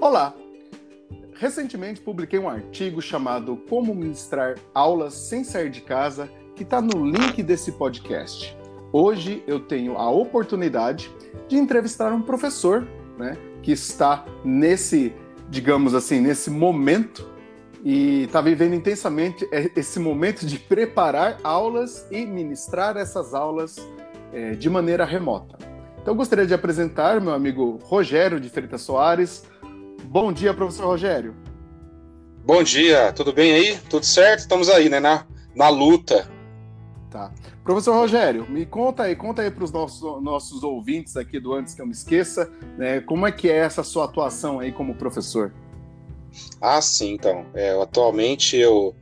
Olá! Recentemente publiquei um artigo chamado Como Ministrar Aulas Sem Sair de Casa, que está no link desse podcast. Hoje eu tenho a oportunidade de entrevistar um professor né, que está nesse, digamos assim, nesse momento e está vivendo intensamente esse momento de preparar aulas e ministrar essas aulas é, de maneira remota. Então, gostaria de apresentar meu amigo Rogério de Freitas Soares. Bom dia, professor Rogério. Bom dia, tudo bem aí? Tudo certo? Estamos aí, né? Na, na luta. Tá. Professor Rogério, me conta aí, conta aí para os nossos, nossos ouvintes aqui do Antes que eu me esqueça, né, como é que é essa sua atuação aí como professor? Ah, sim, então. É, atualmente eu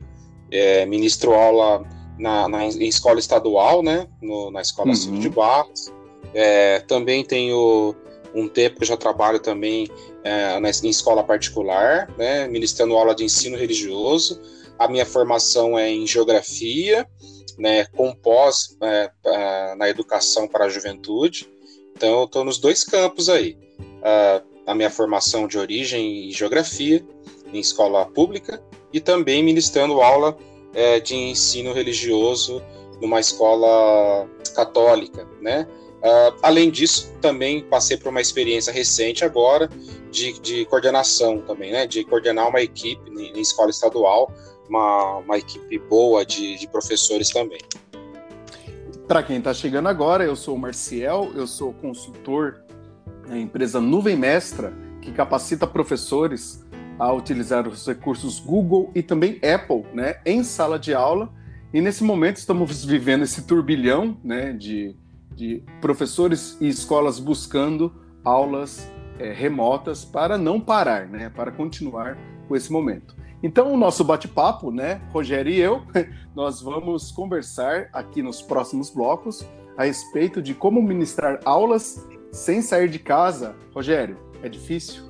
é, ministro aula na, na, em escola estadual, né? No, na escola uhum. de Barros. É, também tenho um tempo que já trabalho também é, na, em escola particular, né, ministrando aula de ensino religioso. A minha formação é em geografia, né, com pós é, é, na educação para a juventude. Então, eu estou nos dois campos aí. Uh, a minha formação de origem em geografia, em escola pública, e também ministrando aula é, de ensino religioso numa escola católica, né? Uh, além disso, também passei por uma experiência recente agora de, de coordenação também, né? De coordenar uma equipe em, em escola estadual, uma, uma equipe boa de, de professores também. Para quem está chegando agora, eu sou o Marciel, eu sou consultor na empresa Nuvem Mestra, que capacita professores a utilizar os recursos Google e também Apple né, em sala de aula. E nesse momento estamos vivendo esse turbilhão né, de de professores e escolas buscando aulas é, remotas para não parar, né, para continuar com esse momento. Então, o nosso bate-papo, né, Rogério e eu, nós vamos conversar aqui nos próximos blocos a respeito de como ministrar aulas sem sair de casa. Rogério, é difícil?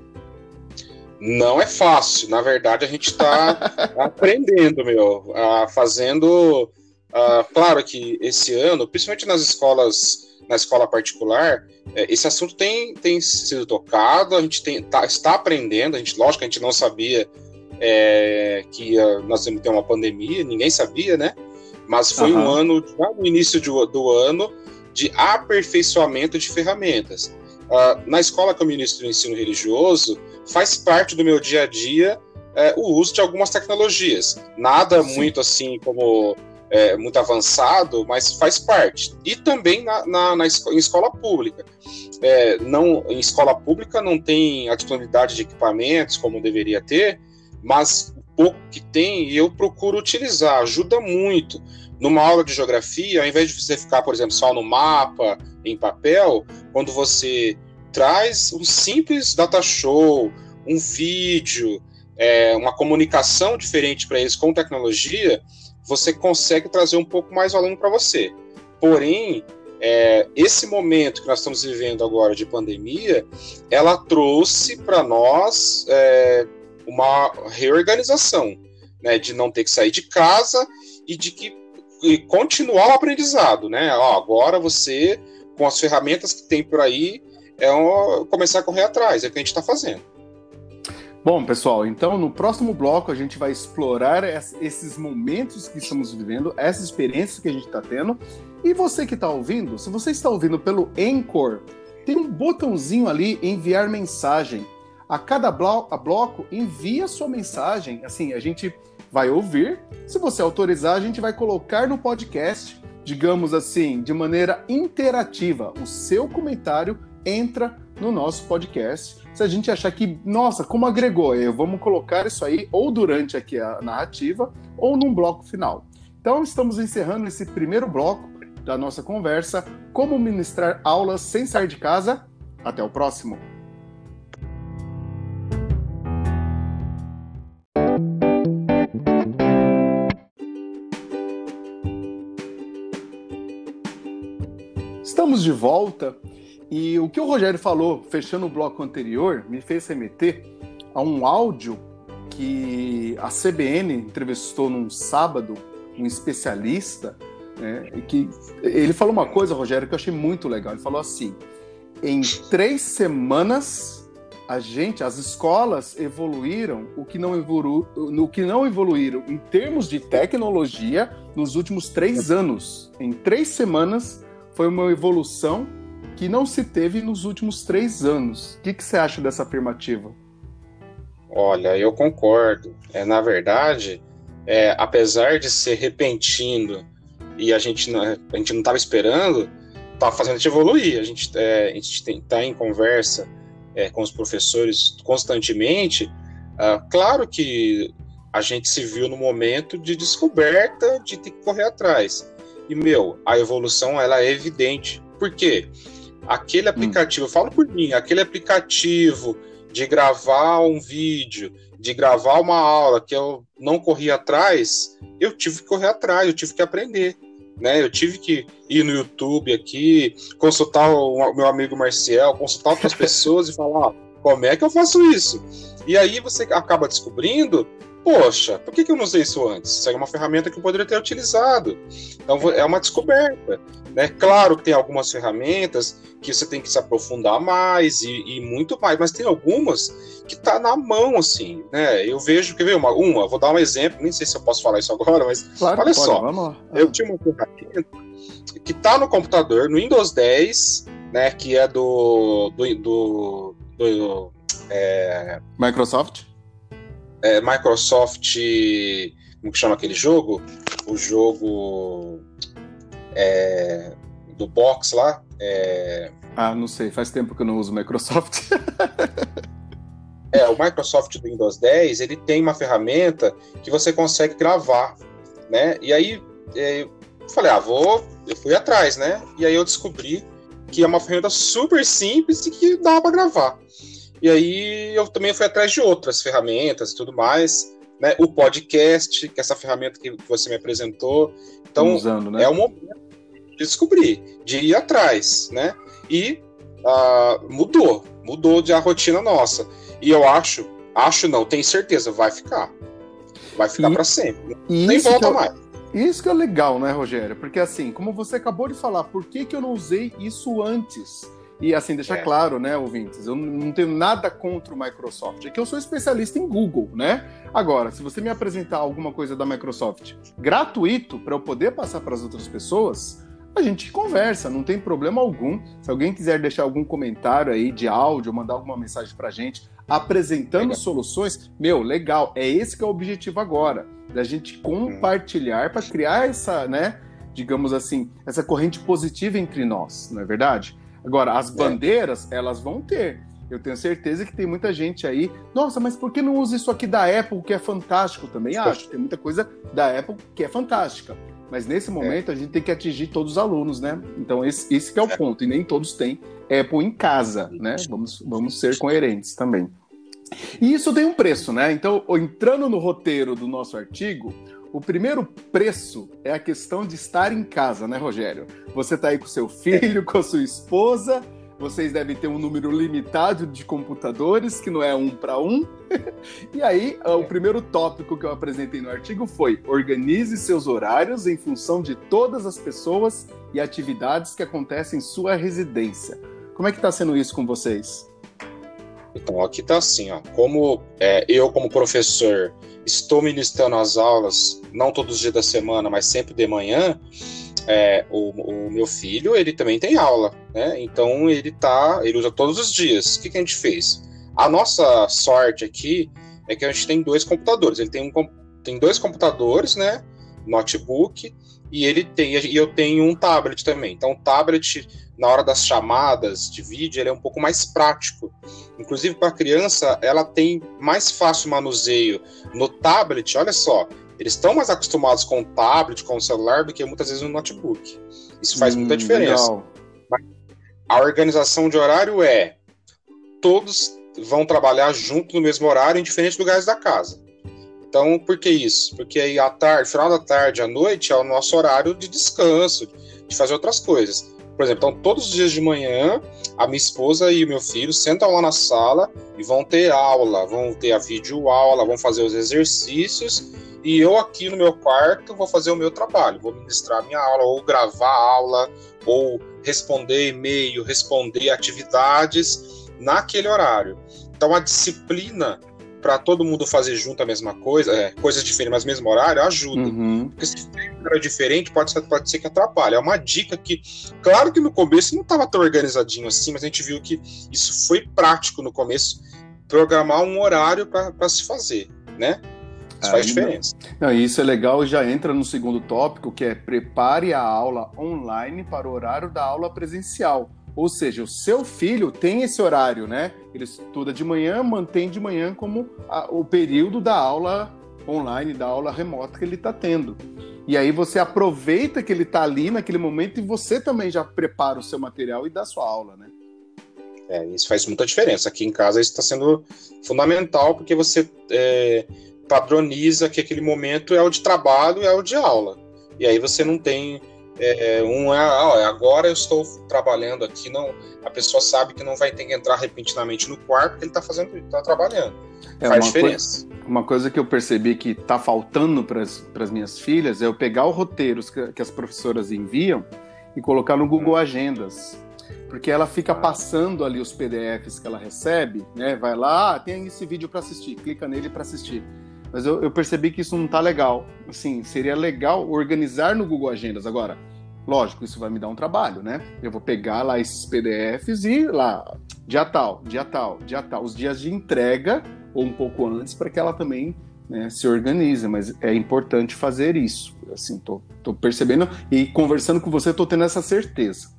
Não é fácil. Na verdade, a gente está aprendendo, meu, fazendo Uh, claro que esse ano, principalmente nas escolas, na escola particular, é, esse assunto tem, tem sido tocado, a gente tem, tá, está aprendendo, a gente, lógico que a gente não sabia é, que ia, nós íamos ter uma pandemia, ninguém sabia, né? Mas foi uhum. um ano, já no início do, do ano, de aperfeiçoamento de ferramentas. Uh, na escola que eu ministro o ensino religioso, faz parte do meu dia a dia é, o uso de algumas tecnologias. Nada Sim. muito assim como é, muito avançado, mas faz parte. E também na, na, na em escola pública. É, não, em escola pública não tem a disponibilidade de equipamentos como deveria ter, mas o pouco que tem eu procuro utilizar, ajuda muito. Numa aula de geografia, ao invés de você ficar, por exemplo, só no mapa, em papel, quando você traz um simples data show, um vídeo, é, uma comunicação diferente para eles com tecnologia, você consegue trazer um pouco mais aluno para você. Porém, é, esse momento que nós estamos vivendo agora de pandemia, ela trouxe para nós é, uma reorganização, né, de não ter que sair de casa e de que e continuar o aprendizado, né? Ó, agora você, com as ferramentas que tem por aí, é um, começar a correr atrás, é o que a gente está fazendo. Bom, pessoal, então no próximo bloco a gente vai explorar esses momentos que estamos vivendo, essas experiências que a gente está tendo. E você que está ouvindo, se você está ouvindo pelo Anchor, tem um botãozinho ali enviar mensagem. A cada blo bloco, envia sua mensagem. Assim, a gente vai ouvir. Se você autorizar, a gente vai colocar no podcast, digamos assim, de maneira interativa. O seu comentário entra no nosso podcast. Se a gente achar que, nossa, como agregou, eu, vamos colocar isso aí ou durante aqui a narrativa ou num bloco final. Então, estamos encerrando esse primeiro bloco da nossa conversa, como ministrar aulas sem sair de casa. Até o próximo. Estamos de volta e o que o Rogério falou, fechando o bloco anterior, me fez remeter a um áudio que a CBN entrevistou num sábado um especialista, né, que ele falou uma coisa, Rogério, que eu achei muito legal. Ele falou assim: em três semanas a gente, as escolas evoluíram o que não, evolu no que não evoluíram em termos de tecnologia nos últimos três anos. Em três semanas foi uma evolução que não se teve nos últimos três anos. O que, que você acha dessa afirmativa? Olha, eu concordo. É, na verdade, é, apesar de ser repentino e a gente não, a gente não estava esperando, tá fazendo a gente evoluir. A gente, é, está em conversa é, com os professores constantemente. Ah, claro que a gente se viu no momento de descoberta de ter que correr atrás. E, meu, a evolução ela é evidente. Por quê? Aquele hum. aplicativo, hum. eu falo por mim, aquele aplicativo de gravar um vídeo, de gravar uma aula que eu não corri atrás, eu tive que correr atrás, eu tive que aprender. Né? Eu tive que ir no YouTube aqui, consultar o meu amigo Marcial, consultar outras pessoas e falar, como é que eu faço isso? E aí você acaba descobrindo poxa, por que, que eu não usei isso antes? Isso é uma ferramenta que eu poderia ter utilizado. Então é uma descoberta. Né? Claro que tem algumas ferramentas que você tem que se aprofundar mais e, e muito mais, mas tem algumas que tá na mão, assim, né? Eu vejo, quer ver uma, uma, vou dar um exemplo, nem sei se eu posso falar isso agora, mas claro, olha pode, só, vamos. eu tinha uma ferramenta que tá no computador, no Windows 10, né, que é do, do, do, do é... Microsoft? É, Microsoft. Como que chama aquele jogo? O jogo é, do box lá. É... Ah, não sei, faz tempo que eu não uso Microsoft. é, o Microsoft do Windows 10 ele tem uma ferramenta que você consegue gravar, né? E aí é, eu falei, ah, vou. Eu fui atrás, né? E aí eu descobri que é uma ferramenta super simples e que dá para gravar. E aí eu também fui atrás de outras ferramentas e tudo mais. Né? O podcast, que é essa ferramenta que você me apresentou. Então, usando, né? é o momento de descobrir, de ir atrás, né? E uh, mudou, mudou de a rotina nossa. E eu acho, acho não, tenho certeza, vai ficar. Vai ficar para sempre. Nem volta é, mais. Isso que é legal, né, Rogério? Porque assim, como você acabou de falar, por que, que eu não usei isso antes? E assim, deixar é. claro, né, ouvintes, eu não tenho nada contra o Microsoft. É que eu sou especialista em Google, né? Agora, se você me apresentar alguma coisa da Microsoft gratuito para eu poder passar para as outras pessoas, a gente conversa, não tem problema algum. Se alguém quiser deixar algum comentário aí de áudio, mandar alguma mensagem para a gente apresentando legal. soluções, meu, legal. É esse que é o objetivo agora, da gente compartilhar para criar essa, né, digamos assim, essa corrente positiva entre nós, não é verdade? Agora, as é. bandeiras, elas vão ter. Eu tenho certeza que tem muita gente aí. Nossa, mas por que não usa isso aqui da Apple, que é fantástico? Também acho. Tem muita coisa da Apple que é fantástica. Mas nesse momento é. a gente tem que atingir todos os alunos, né? Então esse, esse é o é. ponto. E nem todos têm Apple em casa, né? Vamos, vamos ser coerentes também. E isso tem um preço, né? Então, entrando no roteiro do nosso artigo, o primeiro preço é a questão de estar em casa, né, Rogério? Você está aí com seu filho, com a sua esposa, vocês devem ter um número limitado de computadores, que não é um para um. e aí, o primeiro tópico que eu apresentei no artigo foi: organize seus horários em função de todas as pessoas e atividades que acontecem em sua residência. Como é que está sendo isso com vocês? Então, aqui está assim, ó. Como é, eu, como professor, estou ministrando as aulas, não todos os dias da semana, mas sempre de manhã, é, o, o, meu filho, ele também tem aula, né? Então ele tá, ele usa todos os dias. O que, que a gente fez? A nossa sorte aqui é que a gente tem dois computadores. Ele tem, um, tem dois computadores, né? Notebook, e ele tem, e eu tenho um tablet também. Então, o tablet, na hora das chamadas de vídeo, ele é um pouco mais prático. Inclusive, para a criança, ela tem mais fácil manuseio no tablet. Olha só, eles estão mais acostumados com o tablet, com o celular, do que muitas vezes no notebook. Isso faz hum, muita diferença. A organização de horário é todos vão trabalhar junto no mesmo horário em diferentes lugares da casa. Então, por que isso? Porque aí à tarde, final da tarde, à noite é o nosso horário de descanso, de fazer outras coisas. Por exemplo, então todos os dias de manhã, a minha esposa e o meu filho sentam lá na sala e vão ter aula, vão ter a vídeo aula, vão fazer os exercícios e eu aqui no meu quarto vou fazer o meu trabalho, vou ministrar minha aula ou gravar aula ou responder e-mail, responder atividades naquele horário. Então a disciplina para todo mundo fazer junto a mesma coisa, é, coisas diferentes, mas mesmo horário, ajuda. Uhum. Porque se tem horário diferente, pode ser, pode ser que atrapalhe. É uma dica que, claro que no começo não estava tão organizadinho assim, mas a gente viu que isso foi prático no começo, programar um horário para se fazer, né? Isso faz diferença. Não, isso é legal e já entra no segundo tópico, que é prepare a aula online para o horário da aula presencial. Ou seja, o seu filho tem esse horário, né? Ele estuda de manhã, mantém de manhã como a, o período da aula online, da aula remota que ele está tendo. E aí você aproveita que ele está ali naquele momento e você também já prepara o seu material e dá sua aula, né? É, isso faz muita diferença. Aqui em casa isso está sendo fundamental porque você é, padroniza que aquele momento é o de trabalho, é o de aula. E aí você não tem é, é, um é, ó, agora eu estou trabalhando aqui, não, a pessoa sabe que não vai ter que entrar repentinamente no quarto porque ele está fazendo, está trabalhando. É Faz diferença. Coisa, uma coisa que eu percebi que está faltando para as minhas filhas é eu pegar os roteiros que, que, as professoras enviam e colocar no Google hum. Agendas. Porque ela fica ah. passando ali os PDFs que ela recebe, né? Vai lá, ah, tem esse vídeo para assistir, clica nele para assistir. Mas eu, eu, percebi que isso não tá legal. Assim, seria legal organizar no Google Agendas. Agora, lógico, isso vai me dar um trabalho, né? Eu vou pegar lá esses PDFs e lá, dia tal, dia tal, dia tal, os dias de entrega, ou um pouco antes, para que ela também né, se organize. Mas é importante fazer isso. Assim, tô, tô percebendo e conversando com você, tô tendo essa certeza.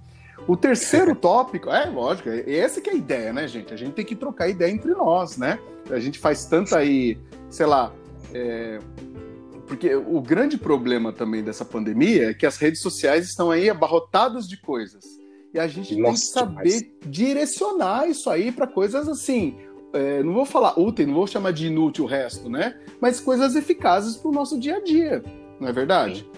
O terceiro tópico, é lógico, é essa que é a ideia, né, gente? A gente tem que trocar ideia entre nós, né? A gente faz tanta aí, sei lá, é, porque o grande problema também dessa pandemia é que as redes sociais estão aí abarrotadas de coisas. E a gente Nossa, tem que saber direcionar isso aí para coisas assim. É, não vou falar útil, não vou chamar de inútil o resto, né? Mas coisas eficazes para o nosso dia a dia, não é verdade?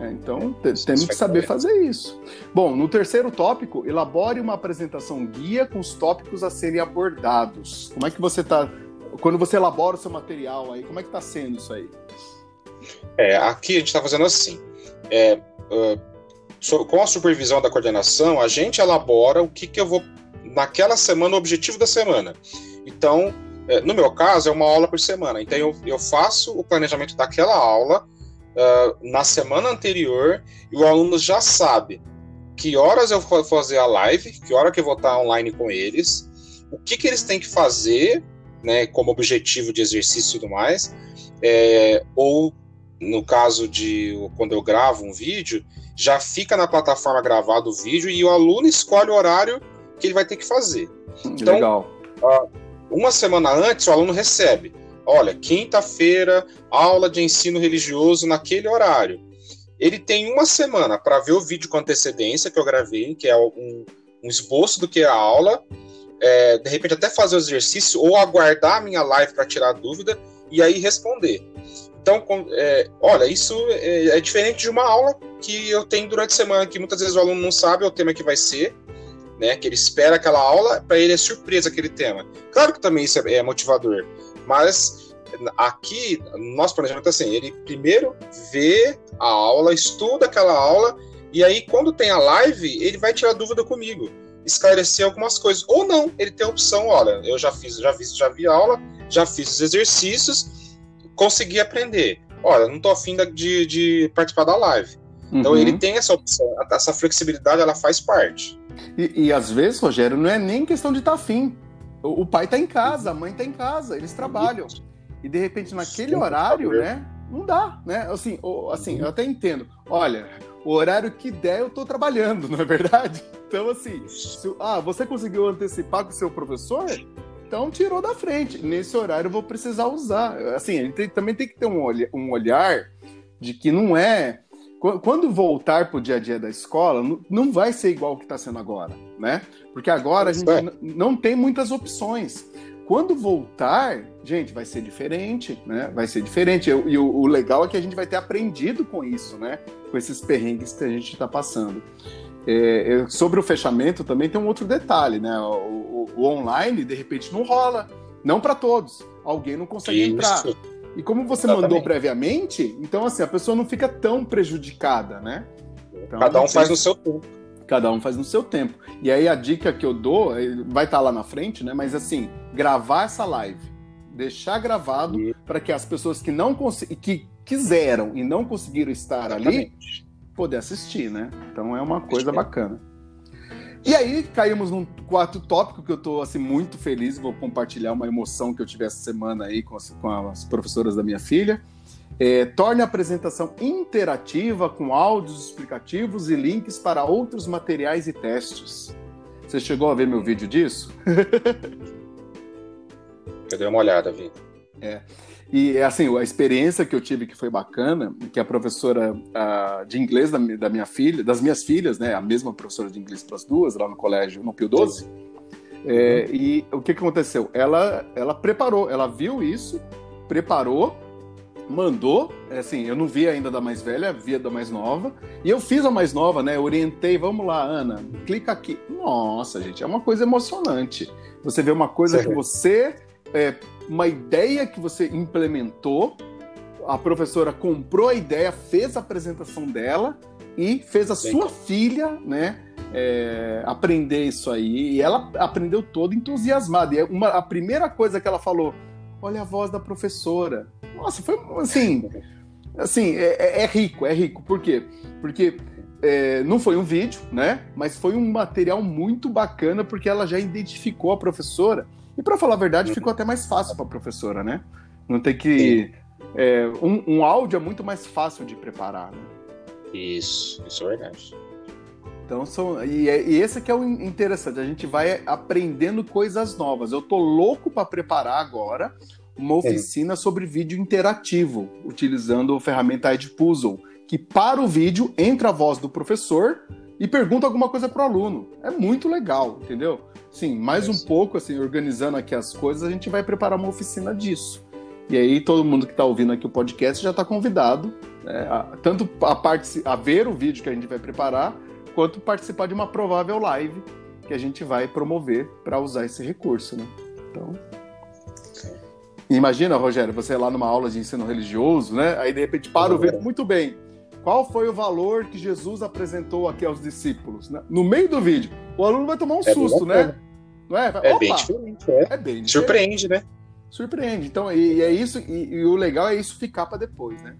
É, então, temos que saber fazer isso. Bom, no terceiro tópico, elabore uma apresentação guia com os tópicos a serem abordados. Como é que você está quando você elabora o seu material aí, como é que está sendo isso aí? É, aqui a gente está fazendo assim. É, uh, com a supervisão da coordenação, a gente elabora o que, que eu vou. Naquela semana, o objetivo da semana. Então, é, no meu caso, é uma aula por semana. Então, eu, eu faço o planejamento daquela aula uh, na semana anterior e o aluno já sabe que horas eu vou fazer a live, que hora que eu vou estar online com eles, o que, que eles têm que fazer né, como objetivo de exercício e tudo mais, é, ou no caso de quando eu gravo um vídeo, já fica na plataforma gravado o vídeo e o aluno escolhe o horário que ele vai ter que fazer. Então, Legal. uma semana antes, o aluno recebe: olha, quinta-feira, aula de ensino religioso naquele horário. Ele tem uma semana para ver o vídeo com antecedência que eu gravei, que é um, um esboço do que é a aula, é, de repente até fazer o exercício ou aguardar a minha live para tirar dúvida e aí responder. Então, é, olha, isso é, é, diferente de uma aula que eu tenho durante a semana, que muitas vezes o aluno não sabe o tema que vai ser, né? Que ele espera aquela aula, para ele é surpresa aquele tema. Claro que também isso é, é motivador, mas aqui, nosso planejamento é assim: ele primeiro vê a aula, estuda aquela aula, e aí quando tem a live, ele vai tirar dúvida comigo esclarecer algumas coisas. Ou não, ele tem a opção, olha, eu já fiz, já vi, já vi aula, já fiz os exercícios, consegui aprender. Olha, não estou afim de, de participar da live. Então, uhum. Então ele tem essa opção, essa flexibilidade, ela faz parte. E, e às vezes, Rogério, não é nem questão de estar tá afim. O, o pai está em casa, a mãe está em casa, eles trabalham. E de repente, naquele Sim, horário, né? Não dá, né? Assim, ou, assim, eu até entendo. Olha, o horário que der eu estou trabalhando, não é verdade? Então, assim, se, ah, você conseguiu antecipar com o seu professor? Então tirou da frente. Nesse horário eu vou precisar usar. Assim, a gente também tem que ter um, olha, um olhar de que não é. Quando voltar para o dia a dia da escola, não vai ser igual o que está sendo agora, né? Porque agora a gente é. não tem muitas opções. Quando voltar, gente, vai ser diferente, né? Vai ser diferente. E o, o legal é que a gente vai ter aprendido com isso, né? Com esses perrengues que a gente está passando. É, sobre o fechamento também tem um outro detalhe, né? O, o, o online, de repente, não rola. Não para todos. Alguém não consegue isso. entrar. E como você Exatamente. mandou previamente, então assim, a pessoa não fica tão prejudicada, né? Então, Cada um faz no seu tempo. Cada um faz no seu tempo. E aí a dica que eu dou, vai estar tá lá na frente, né? Mas assim, gravar essa live. Deixar gravado para que as pessoas que não que quiseram e não conseguiram estar Exatamente. ali poder assistir, né? Então é uma coisa bacana. E aí caímos num quarto tópico que eu estou assim muito feliz, vou compartilhar uma emoção que eu tive essa semana aí com as, com as professoras da minha filha. É, torne a apresentação interativa com áudios explicativos e links para outros materiais e testes. Você chegou a ver meu vídeo disso? eu dei uma olhada, Vi. É. E assim, a experiência que eu tive que foi bacana, que a professora de inglês da, da, minha filha, das minhas filhas, né, a mesma professora de inglês para as duas, lá no colégio, no Pio 12, é, e o que, que aconteceu? Ela, ela preparou, ela viu isso, preparou, mandou, é assim, eu não vi ainda da mais velha, via da mais nova, e eu fiz a mais nova, né, orientei, vamos lá, Ana, clica aqui. Nossa, gente, é uma coisa emocionante. Você vê uma coisa que você é, uma ideia que você implementou, a professora comprou a ideia, fez a apresentação dela e fez a Bem, sua filha, né, é, aprender isso aí. E ela aprendeu toda entusiasmada. E é uma, a primeira coisa que ela falou, olha a voz da professora. Nossa, foi assim, assim é, é, é rico, é rico. Por quê? Porque é, não foi um vídeo, né? Mas foi um material muito bacana porque ela já identificou a professora e para falar a verdade, ficou até mais fácil para a professora, né? Não tem que. É, um, um, áudio é muito mais fácil de preparar, né? Isso, isso é verdade. Então, são, e, é, e esse que é o interessante, a gente vai aprendendo coisas novas. Eu tô louco para preparar agora uma oficina sobre vídeo interativo, utilizando a ferramenta Edpuzzle, que para o vídeo entra a voz do professor e pergunta alguma coisa para o aluno. É muito legal, entendeu? Sim, mais um pouco, assim, organizando aqui as coisas, a gente vai preparar uma oficina disso. E aí todo mundo que está ouvindo aqui o podcast já está convidado, né, a, tanto a, a ver o vídeo que a gente vai preparar, quanto participar de uma provável live que a gente vai promover para usar esse recurso, né? Então, imagina, Rogério, você lá numa aula de ensino religioso, né? Aí de repente para o vídeo, muito bem. Qual foi o valor que Jesus apresentou aqui aos discípulos? Né? No meio do vídeo, o aluno vai tomar um é susto, né? Não é? é bem diferente. É, é bem diferente. Surpreende, né? Surpreende. Então, e, e é isso, e, e, o legal é isso ficar para depois, né?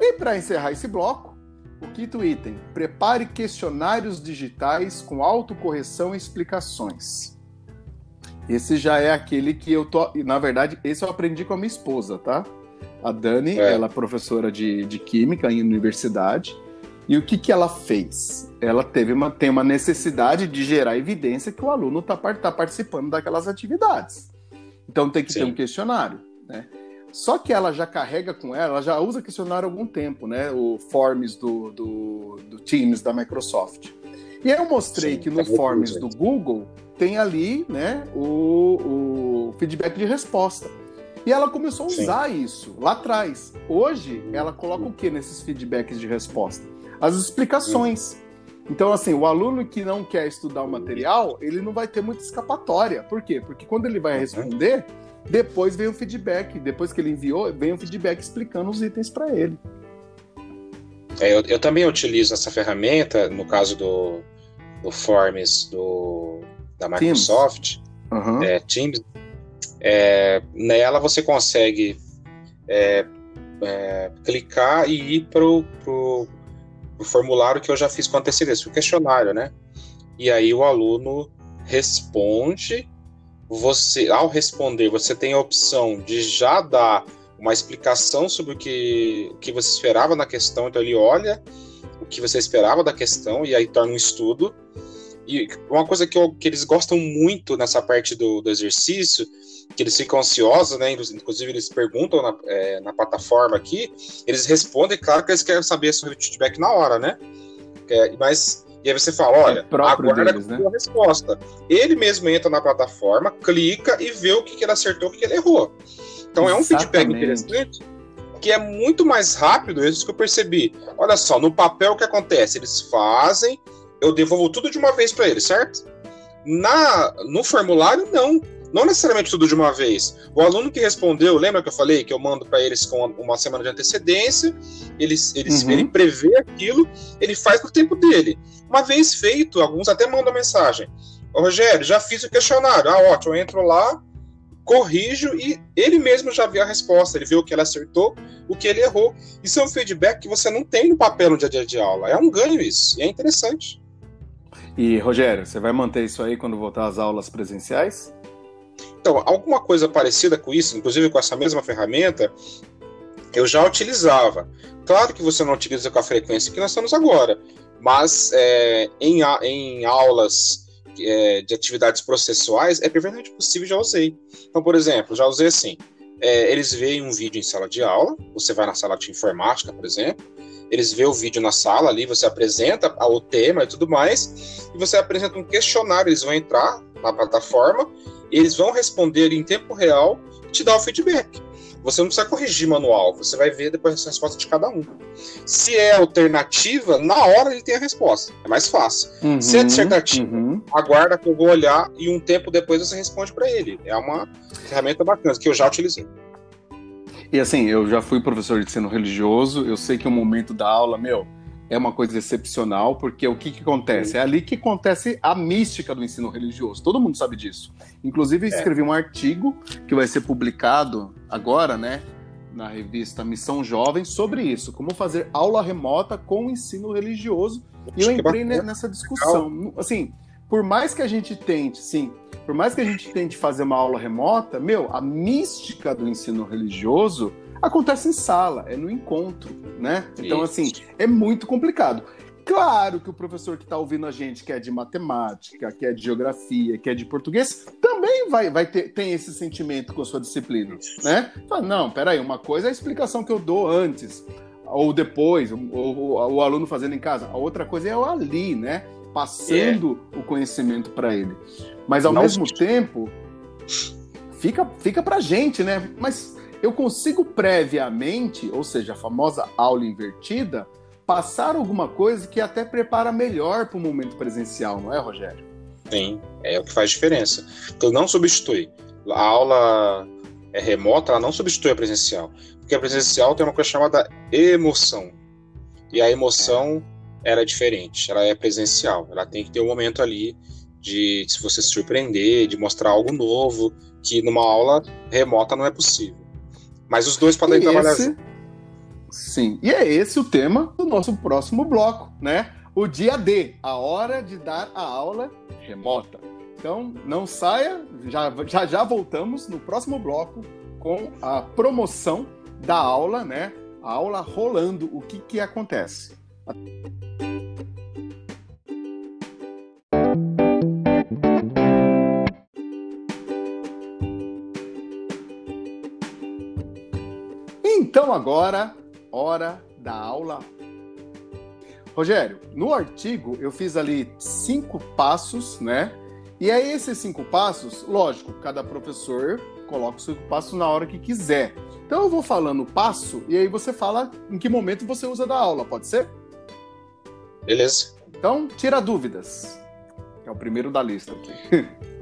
E para encerrar esse bloco, o quinto item: prepare questionários digitais com autocorreção e explicações. Esse já é aquele que eu tô. Na verdade, esse eu aprendi com a minha esposa, tá? A Dani, é. ela é professora de, de Química em universidade. E o que, que ela fez? Ela teve uma, tem uma necessidade de gerar evidência que o aluno está tá participando daquelas atividades. Então tem que Sim. ter um questionário. Né? Só que ela já carrega com ela, ela já usa questionário há algum tempo, né? O Forms do, do, do Teams da Microsoft. E aí eu mostrei Sim, que no tá Forms do Google tem ali né, o, o feedback de resposta. E ela começou a usar Sim. isso lá atrás. Hoje, ela coloca o que nesses feedbacks de resposta? as explicações. Então, assim, o aluno que não quer estudar o material, ele não vai ter muita escapatória. Por quê? Porque quando ele vai responder, depois vem o feedback. Depois que ele enviou, vem o feedback explicando os itens para ele. É, eu, eu, também utilizo essa ferramenta, no caso do, do Forms do, da Microsoft, Teams. Uhum. É, Teams. É, nela você consegue é, é clicar e ir para o formulário que eu já fiz com antecedência, o questionário, né? E aí o aluno responde. Você, ao responder, você tem a opção de já dar uma explicação sobre o que, o que você esperava na questão. Então ele olha o que você esperava da questão e aí torna um estudo. E uma coisa que, eu, que eles gostam muito nessa parte do, do exercício que eles ficam ansiosos, né? Inclusive, eles perguntam na, é, na plataforma aqui, eles respondem, claro que eles querem saber sobre o feedback na hora, né? É, mas. E aí você fala, olha, é aguarda deles, né? a resposta. Ele mesmo entra na plataforma, clica e vê o que, que ele acertou, o que, que ele errou. Então Exatamente. é um feedback interessante que é muito mais rápido, é isso que eu percebi. Olha só, no papel o que acontece? Eles fazem, eu devolvo tudo de uma vez para eles, certo? Na, no formulário, não Não necessariamente tudo de uma vez. O aluno que respondeu, lembra que eu falei que eu mando para eles com uma semana de antecedência, eles, eles, uhum. ele prevê aquilo, ele faz no tempo dele. Uma vez feito, alguns até mandam mensagem. Rogério, já fiz o questionário. Ah, ótimo, eu entro lá, corrijo e ele mesmo já viu a resposta, ele viu o que ele acertou, o que ele errou. Isso é um feedback que você não tem no papel no dia a dia de aula. É um ganho isso, e é interessante. E, Rogério, você vai manter isso aí quando voltar às aulas presenciais? Então, alguma coisa parecida com isso, inclusive com essa mesma ferramenta, eu já utilizava. Claro que você não utiliza com a frequência que nós estamos agora, mas é, em, em aulas é, de atividades processuais é perfeitamente possível, já usei. Então, por exemplo, já usei assim: é, eles veem um vídeo em sala de aula, você vai na sala de informática, por exemplo, eles veem o vídeo na sala ali, você apresenta o tema e tudo mais, e você apresenta um questionário, eles vão entrar na plataforma, eles vão responder em tempo real e te dar o feedback. Você não precisa corrigir manual, você vai ver depois a resposta de cada um. Se é alternativa, na hora ele tem a resposta. É mais fácil. Uhum, Se é dissertativa, uhum. aguarda que eu vou olhar e um tempo depois você responde para ele. É uma ferramenta bacana que eu já utilizei. E assim, eu já fui professor de ensino religioso, eu sei que o momento da aula, meu, é uma coisa excepcional, porque o que, que acontece? É ali que acontece a mística do ensino religioso. Todo mundo sabe disso. Inclusive, é. escrevi um artigo que vai ser publicado agora, né? Na revista Missão Jovem, sobre isso, como fazer aula remota com o ensino religioso. E eu entrei nessa discussão. Assim, por mais que a gente tente, sim, por mais que a gente tente fazer uma aula remota, meu, a mística do ensino religioso acontece em sala, é no encontro, né? Então, Isso. assim, é muito complicado. Claro que o professor que está ouvindo a gente, que é de matemática, que é de geografia, que é de português, também vai, vai ter tem esse sentimento com a sua disciplina, né? Fala, não, peraí, uma coisa é a explicação que eu dou antes, ou depois, ou, o aluno fazendo em casa. A outra coisa é eu ali, né? Passando é. o conhecimento para ele. Mas ao não mesmo tempo, fica, fica pra gente, né? Mas eu consigo previamente, ou seja, a famosa aula invertida, passar alguma coisa que até prepara melhor para o momento presencial, não é, Rogério? Sim, é o que faz diferença. Então não substitui. A aula é remota, ela não substitui a presencial. Porque a presencial tem uma coisa chamada emoção. E a emoção era diferente, ela é presencial. Ela tem que ter um momento ali de se você se surpreender, de mostrar algo novo, que numa aula remota não é possível. Mas os dois podem e trabalhar esse... Sim, e é esse o tema do nosso próximo bloco, né? O dia D, a hora de dar a aula remota. Então, não saia, já já, já voltamos no próximo bloco com a promoção da aula, né? A aula rolando, o que que acontece. Então agora, hora da aula. Rogério, no artigo eu fiz ali cinco passos, né? E aí esses cinco passos, lógico, cada professor coloca os cinco passos na hora que quiser. Então eu vou falando passo e aí você fala em que momento você usa da aula, pode ser? Beleza. Então, tira dúvidas. É o primeiro da lista aqui.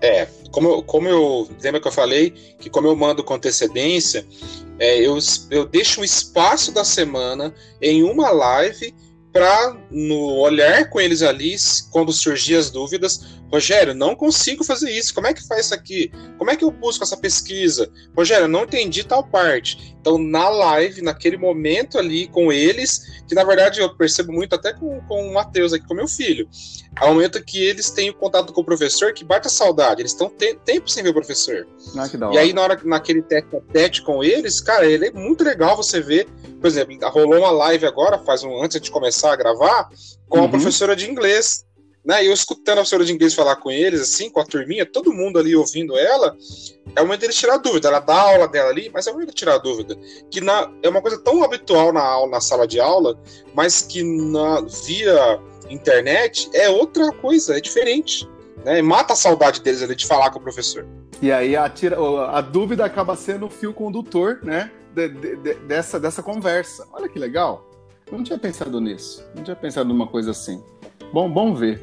É, como eu, como eu lembra que eu falei que como eu mando com antecedência, é, eu, eu deixo um espaço da semana em uma live para no olhar com eles ali, quando surgir as dúvidas, Rogério, não consigo fazer isso. Como é que faz isso aqui? Como é que eu busco essa pesquisa? Rogério, não entendi tal parte. Então, na live, naquele momento ali com eles, que na verdade eu percebo muito até com, com o Matheus aqui, com meu filho, momento que eles têm o contato com o professor que bate a saudade. Eles estão te tempo sem ver o professor. Ah, e aí, na hora, naquele tete a tete com eles, cara, ele é muito legal você ver. Por exemplo, rolou uma live agora, faz um antes de começar a gravar, com uhum. a professora de inglês. Né? E eu escutando a professora de inglês falar com eles, assim, com a turminha, todo mundo ali ouvindo ela, é o momento deles tirar dúvida. Ela dá a aula dela ali, mas é o momento de tirar dúvida. Que na, é uma coisa tão habitual na aula, na sala de aula, mas que na, via internet é outra coisa, é diferente. Né? Mata a saudade deles ali de falar com o professor. E aí a, tira, a dúvida acaba sendo o fio condutor, né? De, de, de, dessa, dessa conversa. Olha que legal. Eu não tinha pensado nisso. Não tinha pensado numa coisa assim. Bom, bom ver.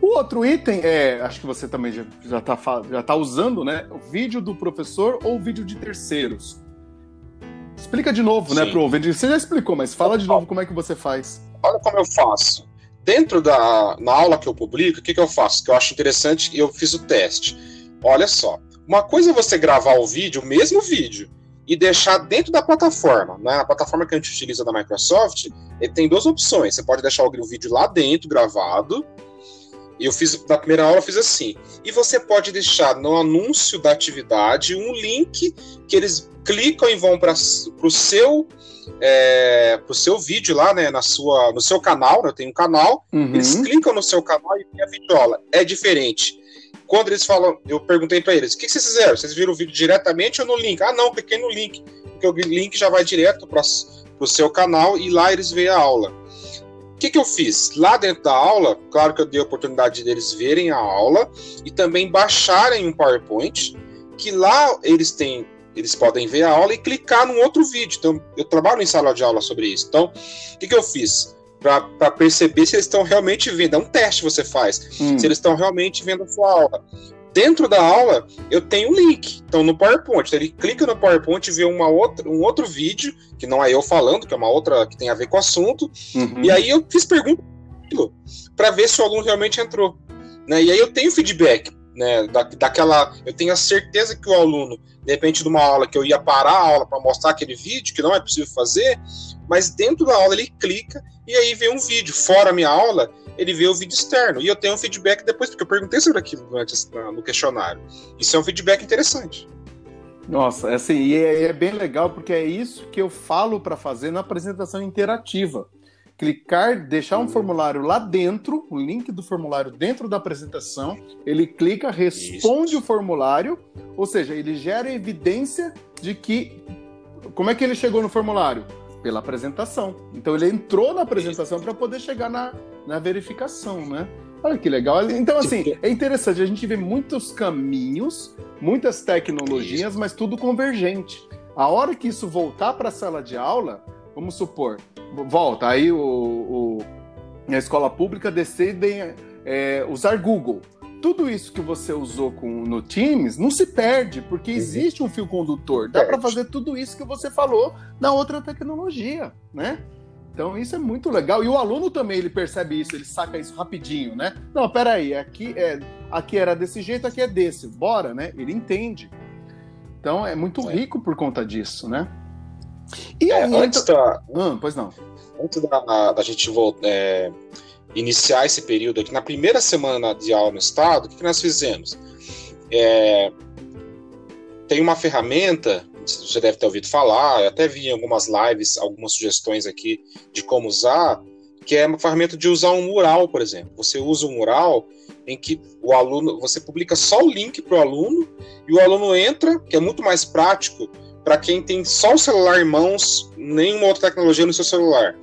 O outro item é, acho que você também já está já tá usando, né? O vídeo do professor ou vídeo de terceiros. Explica de novo, né, Sim. né, pro ouvinte. Você já explicou, mas fala de novo como é que você faz. Olha como eu faço. Dentro da na aula que eu publico, o que, que eu faço? Que eu acho interessante e eu fiz o teste. Olha só. Uma coisa é você gravar o vídeo, o mesmo vídeo, e deixar dentro da plataforma. Né? A plataforma que a gente utiliza da Microsoft, ele tem duas opções. Você pode deixar o vídeo lá dentro, gravado. Eu fiz, na primeira aula, eu fiz assim. E você pode deixar no anúncio da atividade um link que eles clicam e vão para o seu é, pro seu vídeo lá, né, na sua, no seu canal, né, eu tenho um canal, uhum. eles clicam no seu canal e tem a videoaula. É diferente quando eles falam, eu perguntei para eles, o que, vocês fizeram? Vocês viram o vídeo diretamente ou no link? Ah, não, cliquei no link, porque o link já vai direto para o seu canal e lá eles veem a aula. O que, que eu fiz? Lá dentro da aula, claro que eu dei a oportunidade deles verem a aula e também baixarem um PowerPoint, que lá eles têm eles podem ver a aula e clicar num outro vídeo. Então, eu trabalho em sala de aula sobre isso. Então, o que, que eu fiz? para perceber se eles estão realmente vendo. É um teste que você faz. Hum. Se eles estão realmente vendo a sua aula. Dentro da aula, eu tenho um link. Então, no PowerPoint, então, ele clica no PowerPoint e vê uma outra, um outro vídeo, que não é eu falando, que é uma outra que tem a ver com o assunto. Uhum. E aí eu fiz pergunta para ver se o aluno realmente entrou. Né? E aí eu tenho feedback. Né, da, daquela, eu tenho a certeza que o aluno, de repente, de uma aula que eu ia parar a aula para mostrar aquele vídeo, que não é possível fazer, mas dentro da aula ele clica e aí vê um vídeo. Fora a minha aula, ele vê o vídeo externo. E eu tenho um feedback depois, porque eu perguntei sobre aquilo antes no questionário. Isso é um feedback interessante. Nossa, é assim, e é, é bem legal porque é isso que eu falo para fazer na apresentação interativa. Clicar, deixar um formulário lá dentro, o link do formulário dentro da apresentação, ele clica, responde isso. o formulário, ou seja, ele gera evidência de que. Como é que ele chegou no formulário? pela apresentação. Então ele entrou na apresentação para poder chegar na, na verificação, né? Olha que legal. Então, assim, é interessante. A gente vê muitos caminhos, muitas tecnologias, mas tudo convergente. A hora que isso voltar para a sala de aula, vamos supor, volta, aí o, o a escola pública decidem é, usar Google tudo isso que você usou com, no Teams não se perde, porque uhum. existe um fio condutor. Dá para fazer tudo isso que você falou na outra tecnologia, né? Então isso é muito legal. E o aluno também ele percebe isso, ele saca isso rapidinho, né? Não, peraí, aqui, é, aqui era desse jeito, aqui é desse. Bora, né? Ele entende. Então é muito é. rico por conta disso, né? E é, antes da. Hum, pois não. Antes da, da gente voltar. É iniciar esse período aqui, na primeira semana de aula no estado, o que, que nós fizemos? É, tem uma ferramenta, você deve ter ouvido falar, eu até vi em algumas lives algumas sugestões aqui de como usar, que é uma ferramenta de usar um mural, por exemplo. Você usa um mural em que o aluno, você publica só o link para o aluno e o aluno entra, que é muito mais prático para quem tem só o celular em mãos, nenhuma outra tecnologia no seu celular.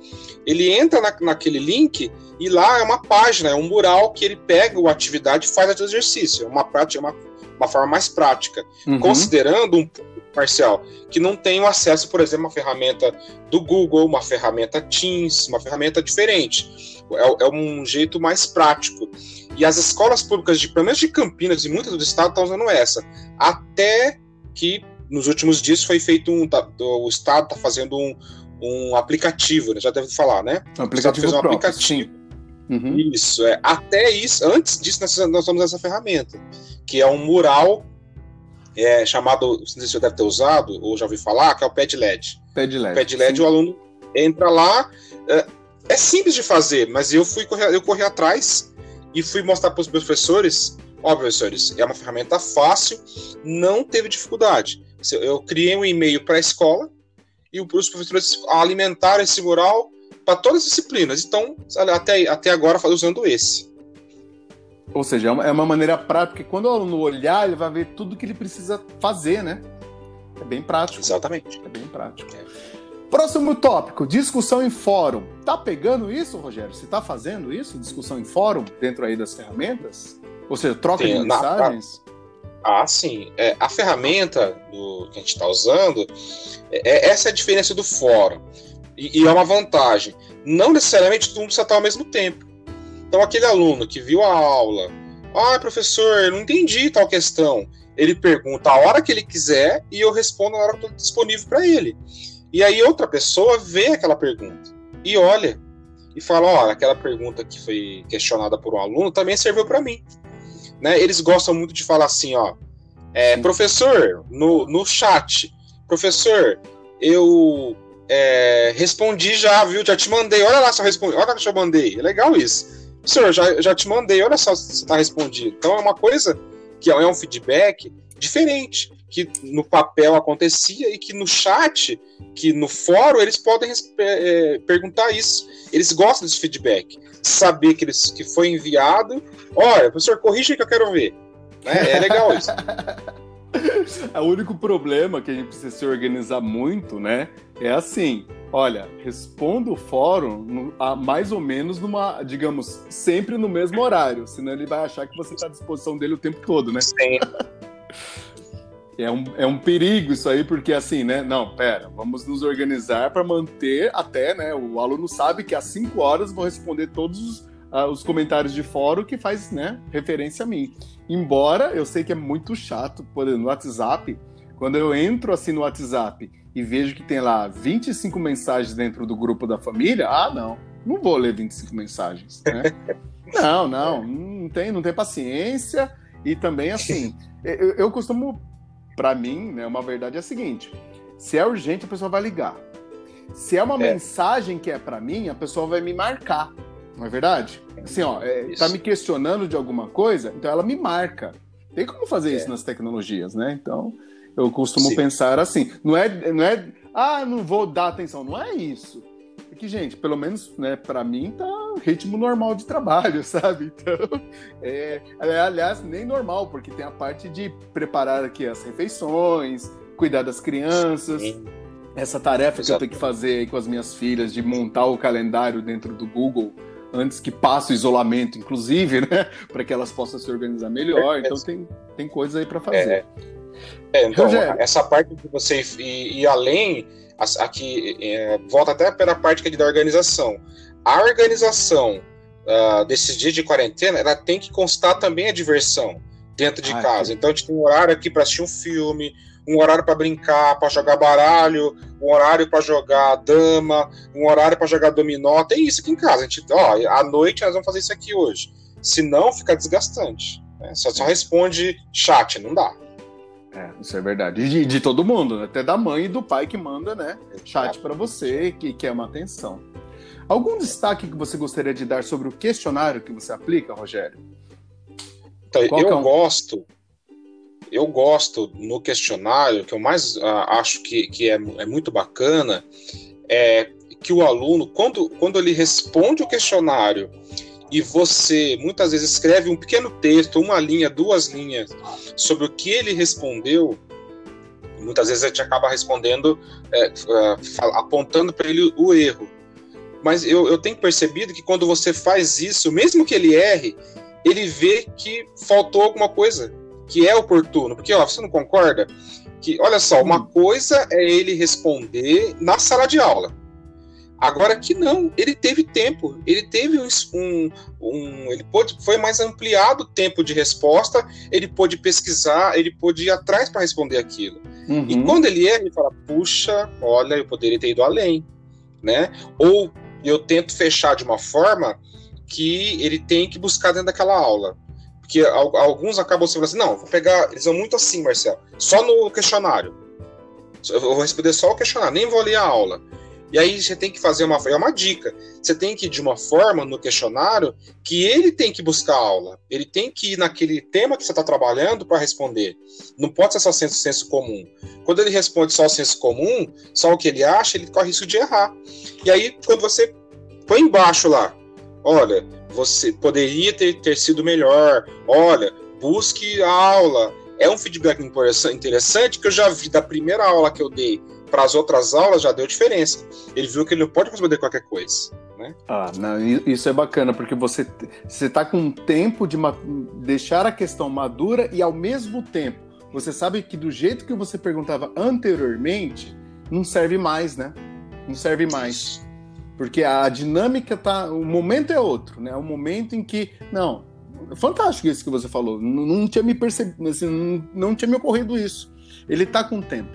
Ele entra na, naquele link e lá é uma página, é um mural que ele pega o atividade e faz o exercício. É uma prática, uma, uma forma mais prática. Uhum. Considerando um parcial que não tem o acesso, por exemplo, a uma ferramenta do Google, uma ferramenta Teams, uma ferramenta diferente. É, é um jeito mais prático. E as escolas públicas, de, pelo menos de Campinas e muitas do estado, estão usando essa. Até que nos últimos dias foi feito um. Tá, o estado está fazendo um, um aplicativo, né? já deve falar, né? Um aplicativo fez um próprio, aplicativo. Uhum. Isso, é. Até isso, antes disso, nós, nós temos essa ferramenta, que é um mural é, chamado, não sei se você deve ter usado, ou já ouviu falar, que é o Padlet. Padlet. Padlet, sim. o aluno entra lá. É, é, simples de fazer, mas eu fui correr, eu corri atrás e fui mostrar para os meus professores. Ó, professores, é uma ferramenta fácil, não teve dificuldade. Eu criei um e-mail para a escola, e os professores alimentaram esse mural para todas as disciplinas. Então, até, até agora, usando esse. Ou seja, é uma, é maneira prática, quando o aluno olhar, ele vai ver tudo que ele precisa fazer, né? É bem prático. Exatamente. É bem prático. É. Próximo tópico, discussão em fórum. Tá pegando isso, Rogério? Você tá fazendo isso? Discussão em fórum dentro aí das ferramentas? Ou seja, troca Tem, de mensagens? Na, ah, sim. É, a ferramenta do, que a gente está usando, é, é, essa é a diferença do fórum. E, e, é uma vantagem. Não necessariamente todo mundo precisa estar ao mesmo tempo. Então, aquele aluno que viu a aula, ah, professor, eu não entendi tal questão. Ele pergunta a hora que ele quiser e eu respondo na hora que estou disponível para ele. E aí outra pessoa vê aquela pergunta e olha e fala, ó, aquela pergunta que foi questionada por um aluno também serviu para mim. Né? Eles gostam muito de falar assim, ó, é, professor, no, no chat, professor, eu é, respondi já, viu? Já te mandei, olha lá se eu respondi, olha que eu mandei. É legal isso. Senhor, já, já te mandei, olha só se você está respondido. Então é uma coisa que é um feedback diferente, que no papel acontecia e que no chat, que no fórum, eles podem é, perguntar isso. Eles gostam desse feedback. Saber que, eles, que foi enviado. Olha, professor, corrija que eu quero ver. Né? É legal isso. o único problema que a gente precisa se organizar muito, né? É assim, olha, responda o fórum no, a, mais ou menos numa, digamos, sempre no mesmo horário, senão ele vai achar que você está à disposição dele o tempo todo, né? Sim. É um, é um perigo isso aí, porque assim, né? Não, pera, vamos nos organizar para manter até, né? O aluno sabe que às 5 horas vou responder todos os, uh, os comentários de fórum que faz, né, referência a mim. Embora eu sei que é muito chato, por exemplo, no WhatsApp, quando eu entro assim no WhatsApp e vejo que tem lá 25 mensagens dentro do grupo da família, ah, não, não vou ler 25 mensagens, né? não, não, não tem, não tem paciência. E também, assim, eu, eu costumo, para mim, né, uma verdade é a seguinte: se é urgente, a pessoa vai ligar. Se é uma é. mensagem que é para mim, a pessoa vai me marcar. Não é verdade? Assim, ó, é, tá me questionando de alguma coisa, então ela me marca. Tem como fazer é. isso nas tecnologias, né? Então, eu costumo Sim. pensar assim. Não é, não é, ah, não vou dar atenção. Não é isso. É que, gente, pelo menos, né, para mim tá ritmo normal de trabalho, sabe? Então, é, é, aliás, nem normal, porque tem a parte de preparar aqui as refeições, cuidar das crianças. Sim. Essa tarefa que eu tenho que fazer aí com as minhas filhas de montar o calendário dentro do Google antes que passe o isolamento, inclusive, né? Para que elas possam se organizar melhor. Então tem, tem coisas aí para fazer. É. É, então, Rogério. essa parte de você ir, ir além, aqui é, volta até pela parte que é da organização. A organização uh, desses dias de quarentena, ela tem que constar também a diversão dentro de Ai, casa. Então a gente tem um horário aqui para assistir um filme, um horário para brincar, para jogar baralho, um horário para jogar dama, um horário para jogar dominó. Tem isso aqui em casa. A gente, ó, à noite nós vamos fazer isso aqui hoje. Se não, fica desgastante. Né? Só, só responde chat, não dá. É, isso é verdade. De, de todo mundo, né? até da mãe e do pai que manda, né? Chat para você, que quer uma atenção. Algum destaque que você gostaria de dar sobre o questionário que você aplica, Rogério? Então, eu é um... gosto, eu gosto no questionário, que eu mais uh, acho que, que é, é muito bacana, é que o aluno, quando, quando ele responde o questionário e você muitas vezes escreve um pequeno texto, uma linha, duas linhas, sobre o que ele respondeu, muitas vezes a gente acaba respondendo, é, apontando para ele o erro. Mas eu, eu tenho percebido que quando você faz isso, mesmo que ele erre, ele vê que faltou alguma coisa que é oportuno. Porque, ó, você não concorda? Que, olha só, uma coisa é ele responder na sala de aula. Agora que não, ele teve tempo, ele teve um, um, ele pôde, foi mais ampliado o tempo de resposta, ele pôde pesquisar, ele pôde ir atrás para responder aquilo. Uhum. E quando ele erra, ele fala: puxa, olha, eu poderia ter ido além, né? Ou eu tento fechar de uma forma que ele tem que buscar dentro daquela aula. Porque alguns acabam sendo assim, não, vou pegar. Eles são muito assim, Marcelo, só no questionário. Eu vou responder só o questionário, nem vou ler a aula. E aí você tem que fazer uma. É uma dica. Você tem que de uma forma no questionário que ele tem que buscar aula. Ele tem que ir naquele tema que você está trabalhando para responder. Não pode ser só senso, senso comum. Quando ele responde só o senso comum, só o que ele acha, ele corre risco de errar. E aí, quando você põe embaixo lá, olha, você poderia ter, ter sido melhor, olha, busque aula. É um feedback interessante que eu já vi da primeira aula que eu dei para as outras aulas já deu diferença. Ele viu que ele não pode responder qualquer coisa. Né? Ah, não, isso é bacana, porque você está com tempo de deixar a questão madura e ao mesmo tempo você sabe que do jeito que você perguntava anteriormente, não serve mais, né? Não serve mais. Porque a dinâmica tá. O momento é outro, né? O momento em que. Não, fantástico isso que você falou. Não, não tinha me percebido, assim, não, não, tinha me ocorrido isso. Ele está com tempo.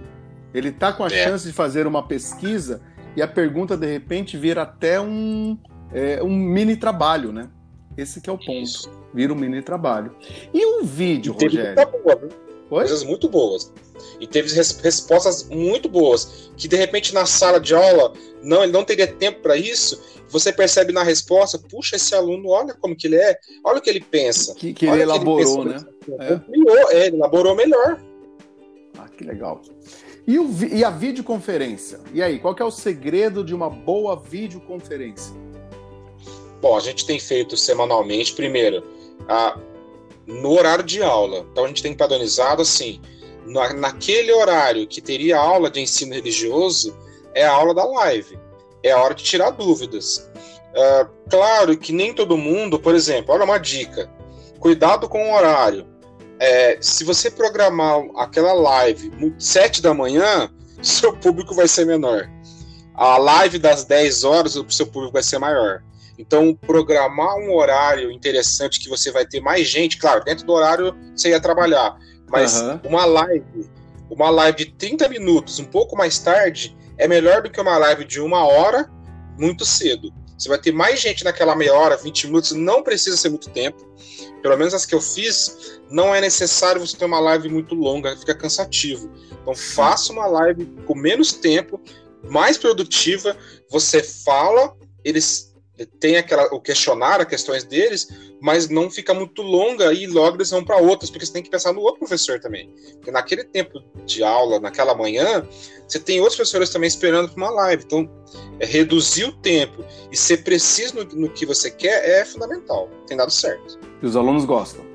Ele está com a é. chance de fazer uma pesquisa e a pergunta, de repente, vir até um, é, um mini trabalho, né? Esse que é o ponto. Isso. Vira um mini trabalho. E o vídeo, e Rogério? Boa, Coisas muito boas. E teve res respostas muito boas. Que de repente na sala de aula não, ele não teria tempo para isso. Você percebe na resposta, puxa, esse aluno, olha como que ele é, olha o que ele pensa. Que, que ele elaborou, ele né? É. é, ele elaborou melhor. Ah, que legal. E, o, e a videoconferência? E aí, qual é o segredo de uma boa videoconferência? Bom, a gente tem feito semanalmente, primeiro, a, no horário de aula. Então a gente tem padronizado assim, na, naquele horário que teria aula de ensino religioso, é a aula da live. É a hora de tirar dúvidas. Uh, claro que nem todo mundo, por exemplo, olha uma dica: cuidado com o horário. É, se você programar aquela live sete da manhã, seu público vai ser menor. A live das 10 horas, o seu público vai ser maior. Então, programar um horário interessante que você vai ter mais gente, claro, dentro do horário você ia trabalhar, mas uhum. uma live, uma live de 30 minutos, um pouco mais tarde, é melhor do que uma live de uma hora muito cedo. Você vai ter mais gente naquela meia hora, 20 minutos, não precisa ser muito tempo. Pelo menos as que eu fiz, não é necessário você ter uma live muito longa, fica cansativo. Então faça uma live com menos tempo, mais produtiva, você fala, eles tem aquela, o questionário, as questões deles, mas não fica muito longa e logo eles vão para outras, porque você tem que pensar no outro professor também. Porque naquele tempo de aula, naquela manhã, você tem outros professores também esperando para uma live. Então, é, reduzir o tempo e ser preciso no, no, que você quer é fundamental. Tem dado certo. E os alunos gostam?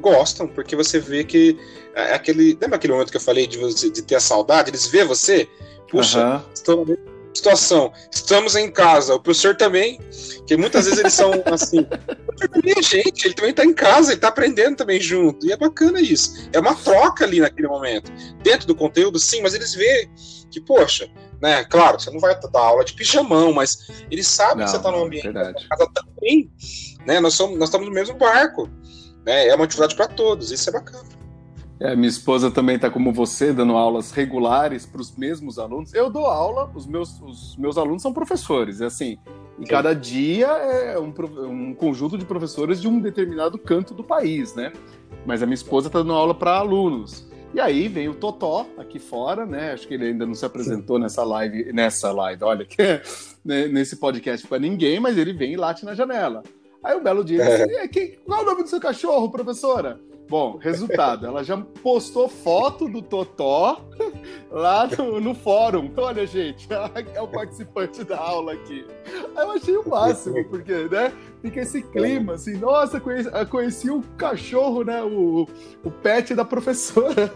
Gostam, porque você vê que é, aquele. Lembra aquele momento que eu falei de, de ter a saudade? Eles vê você, puxa, uhum. estou situação. Estamos em casa, o professor também, que muitas vezes eles são assim. gente, ele também está em casa, ele está aprendendo também junto. E é bacana isso. É uma troca ali naquele momento. Dentro do conteúdo, sim, mas eles veem que, poxa, né? Claro, você não vai dar aula de pijamão, mas eles sabem não, que você está no ambiente da casa também. Né? Nós, somos, nós estamos no mesmo barco. Né? É uma atividade para todos, isso é bacana. É, minha esposa também está como você, dando aulas regulares para os mesmos alunos. Eu dou aula, os meus, os meus alunos são professores, é assim. E cada dia é um, um conjunto de professores de um determinado canto do país, né? Mas a minha esposa está dando aula para alunos. E aí vem o Totó aqui fora, né? Acho que ele ainda não se apresentou nessa live, nessa live, olha, que né, nesse podcast para ninguém, mas ele vem e late na janela. Aí um belo dia, é. quem, qual é o nome do seu cachorro, professora? Bom, resultado, ela já postou foto do Totó lá no, no, fórum. Olha, gente, é o participante da aula aqui. Aí eu achei o máximo, porque, né, fica esse clima, assim, nossa, conheci, conheci o cachorro, né, o, o pet da professora.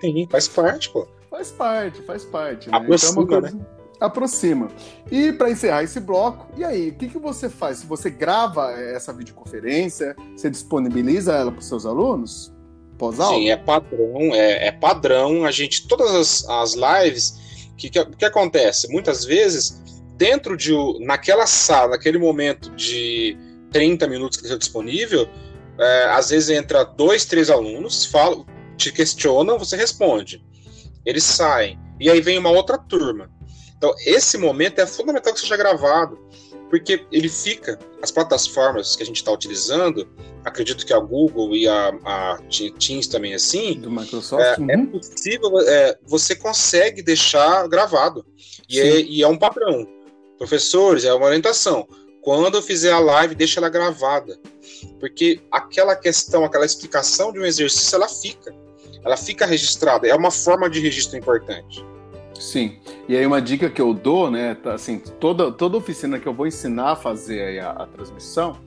Sim, faz parte, pô. Faz parte, faz parte. Né? Aproxima, então, é uma coisa... né? Aproxima. E para encerrar esse bloco, e aí, o que, que você faz? Se você grava essa videoconferência, você disponibiliza ela para os seus alunos? Pós-aula? Sim, é padrão, é, é, padrão. A gente, todas as, as lives, o que, que, que, acontece? Muitas vezes, dentro de, naquela sala, naquele momento de 30 minutos que está disponível, é, às vezes entra dois, três alunos, falam, te questionam, você responde. Eles saem. E aí vem uma outra turma. Então, esse momento é fundamental que seja gravado, porque ele fica, as plataformas que a gente está utilizando, acredito que a Google e a, a Teams também assim, do Microsoft, é, é uhum. é possível, é, você consegue deixar gravado. E é, e é um padrão. Professores, é uma orientação. Quando eu fizer a live, deixa ela gravada. Porque aquela questão, aquela explicação de um exercício, ela fica. Ela fica registrada. É uma forma de registro importante. Sim. E aí uma dica que eu dou, né, tá, assim, toda, toda oficina que eu vou ensinar a fazer a, a, transmissão,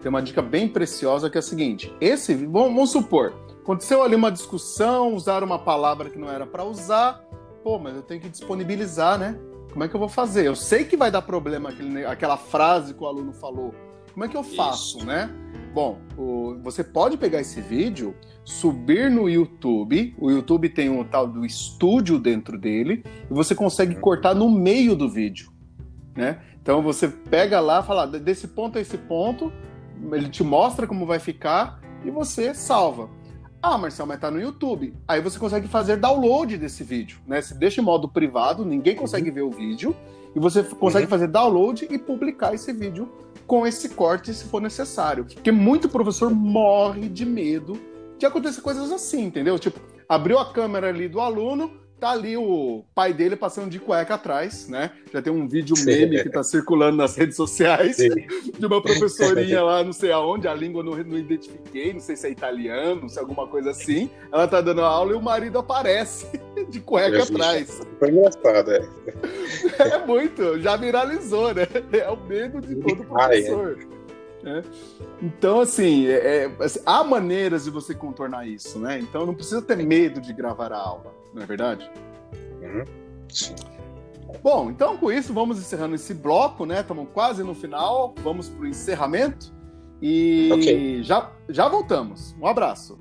tem uma dica bem preciosa que é a seguinte: esse, vamos, supor, aconteceu ali uma discussão, usaram uma palavra que não era para usar, pô, mas eu tenho que disponibilizar, né? Como é que eu vou fazer? Eu sei que vai dar problema aquele, aquela frase que o aluno falou. Como é que eu faço, Isso. né? Bom, o, você pode pegar esse vídeo, subir no YouTube. O YouTube tem um tal do estúdio dentro dele e você consegue uhum. cortar no meio do vídeo. né? Então você pega lá, fala desse ponto a esse ponto, ele te mostra como vai ficar e você salva. Ah, Marcel, mas tá no YouTube. Aí você consegue fazer download desse vídeo, né? Você deixa em modo privado, ninguém consegue uhum. ver o vídeo, e você consegue uhum. fazer download e publicar esse vídeo com esse corte se for necessário. Porque muito professor morre de medo de acontecer coisas assim, entendeu? Tipo, abriu a câmera ali do aluno, tá ali o pai dele passando de cueca atrás, né? Já tem um vídeo meme que tá circulando nas redes sociais Sim. de uma professorinha lá, não sei aonde, a língua não, não identifiquei, não sei se é italiano, se é alguma coisa assim. Ela tá dando aula e o marido aparece de cueca atrás. Foi engraçado, é. É muito, já viralizou, né? É o medo de todo professor. Ai, é. Então, assim, é, é, assim, há maneiras de você contornar isso, né? Então não precisa ter medo de gravar a aula, não é verdade? Uhum. Sim. Bom, então com isso vamos encerrando esse bloco, né? Estamos quase no final, vamos para o encerramento e okay. já, já voltamos. Um abraço.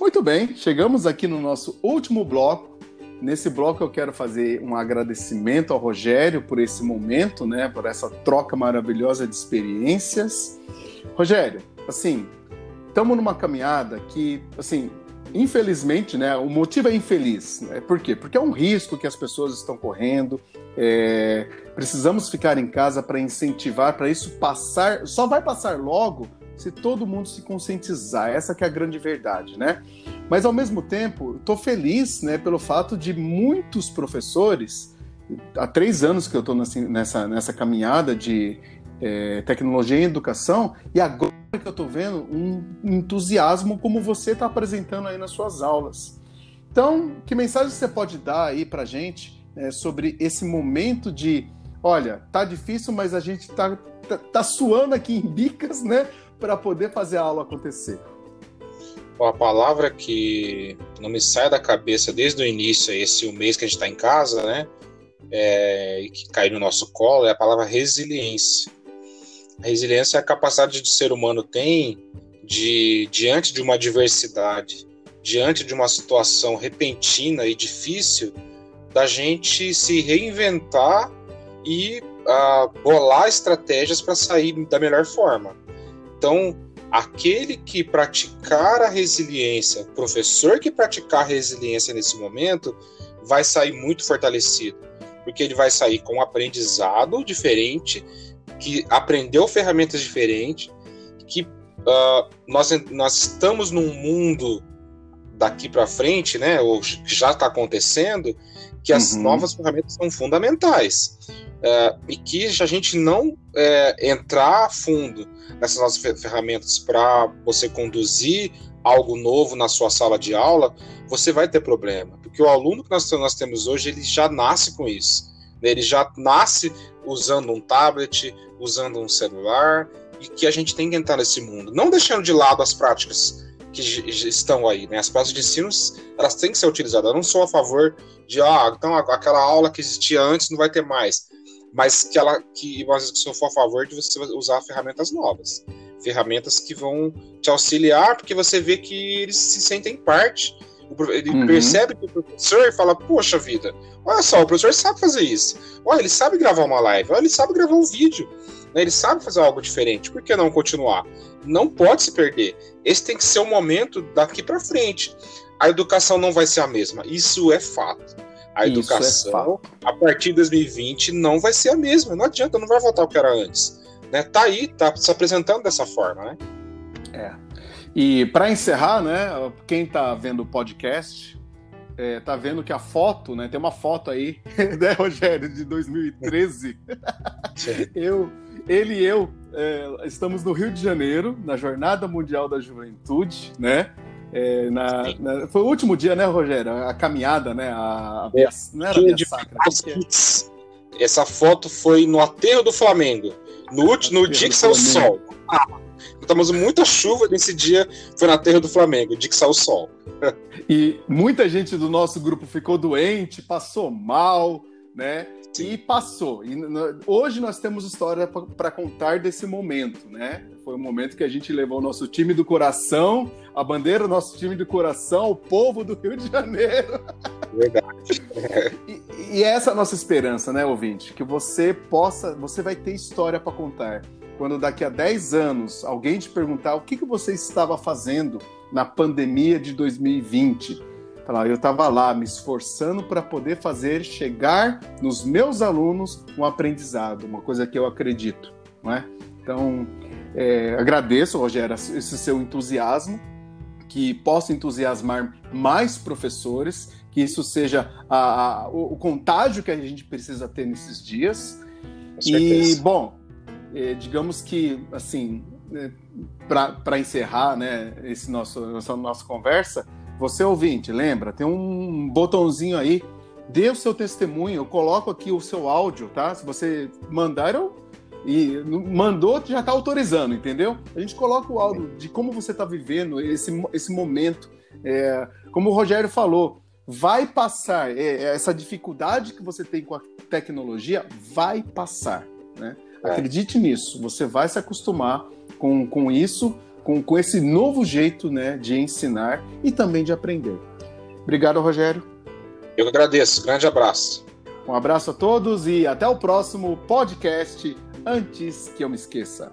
Muito bem, chegamos aqui no nosso último bloco. Nesse bloco eu quero fazer um agradecimento ao Rogério por esse momento, né, por essa troca maravilhosa de experiências. Rogério, assim, estamos numa caminhada que, assim, infelizmente, né, o motivo é infeliz. Né? Por quê? Porque é um risco que as pessoas estão correndo. É, precisamos ficar em casa para incentivar, para isso passar. Só vai passar logo se todo mundo se conscientizar. Essa que é a grande verdade, né? Mas ao mesmo tempo, estou feliz, né, pelo fato de muitos professores, há três anos que eu estou nessa, nessa caminhada de é, tecnologia em educação, e agora que eu estou vendo um entusiasmo como você está apresentando aí nas suas aulas. Então, que mensagem você pode dar aí para gente é, sobre esse momento de, olha, tá difícil, mas a gente tá, tá, tá suando aqui em bicas, né? Para poder fazer a aula acontecer? A palavra que não me sai da cabeça desde o início, esse mês que a gente está em casa, né? É, e que caiu no nosso colo, é a palavra resiliência. A resiliência é a capacidade que o ser humano tem de, diante de uma adversidade, diante de uma situação repentina e difícil, da gente se reinventar e uh, bolar estratégias para sair da melhor forma. Então, aquele que praticar a resiliência, professor que praticar a resiliência nesse momento, vai sair muito fortalecido, porque ele vai sair com um aprendizado diferente, que aprendeu ferramentas diferentes, que uh, nós, nós estamos num mundo daqui para frente, né, ou já está acontecendo, que as uhum. novas ferramentas são fundamentais. Uh, e que a gente não é, entrar a fundo nessas novas ferramentas para você conduzir algo novo na sua sala de aula, você vai ter problema. Porque o aluno que nós, nós temos hoje, ele já nasce com isso. Né? Ele já nasce usando um tablet, usando um celular, e que a gente tem que entrar nesse mundo. Não deixando de lado as práticas que estão aí, né? As práticas de ensino, elas têm que ser utilizadas. Eu não sou a favor de, ah, então aquela aula que existia antes não vai ter mais mas que ela que se eu for a favor de você usar ferramentas novas, ferramentas que vão te auxiliar, porque você vê que eles se sentem parte. Ele uhum. percebe que o professor fala, poxa vida, olha só, o professor sabe fazer isso. Olha, ele sabe gravar uma live, olha, ele sabe gravar um vídeo. Né? Ele sabe fazer algo diferente. Por que não continuar? Não pode se perder. Esse tem que ser o momento daqui para frente. A educação não vai ser a mesma. Isso é fato a Isso é educação, é a partir de 2020, não vai ser a mesma. Não adianta, não vai voltar o que era antes. Né? Tá aí, tá se apresentando dessa forma, né? É. E para encerrar, né, quem tá vendo o podcast, é, tá vendo que a foto, né, tem uma foto aí, né, Rogério, de 2013. eu, ele e eu é, estamos no Rio de Janeiro, na Jornada Mundial da Juventude, né? É, na, na, foi o último dia, né, Rogério? A caminhada, né? A, a é, não era a Sacra. Essa foto foi no aterro do Flamengo. No, último, no dia que saiu o sol. Ah, estamos muita chuva nesse dia, foi na terra do Flamengo, dia que saiu o sol. e muita gente do nosso grupo ficou doente, passou mal, né? Sim. E passou. E hoje nós temos história para contar desse momento, né? Foi o momento que a gente levou o nosso time do coração, a bandeira do nosso time do coração, o povo do Rio de Janeiro. Verdade. e, e essa é a nossa esperança, né, ouvinte? Que você possa, você vai ter história para contar. Quando daqui a 10 anos alguém te perguntar o que, que você estava fazendo na pandemia de 2020, falar, eu estava lá me esforçando para poder fazer chegar nos meus alunos um aprendizado, uma coisa que eu acredito, não é? Então, é, agradeço, Rogério, esse seu entusiasmo, que possa entusiasmar mais professores, que isso seja a, a, o, o, contágio que a gente precisa ter nesses dias. E, bom, é, digamos que, assim, é, para encerrar né, esse nosso, essa nossa conversa, você ouvinte, lembra? Tem um botãozinho aí, dê o seu testemunho, eu coloco aqui o seu áudio, tá? Se você mandar, eu e mandou, já está autorizando, entendeu? A gente coloca o áudio de como você está vivendo esse, esse momento. É, como o Rogério falou, vai passar. É, essa dificuldade que você tem com a tecnologia vai passar. Né? É. Acredite nisso, você vai se acostumar com, com isso com, com esse novo jeito né, de ensinar e também de aprender. Obrigado, Rogério. Eu agradeço. Grande abraço. Um abraço a todos e até o próximo podcast Antes que eu me esqueça.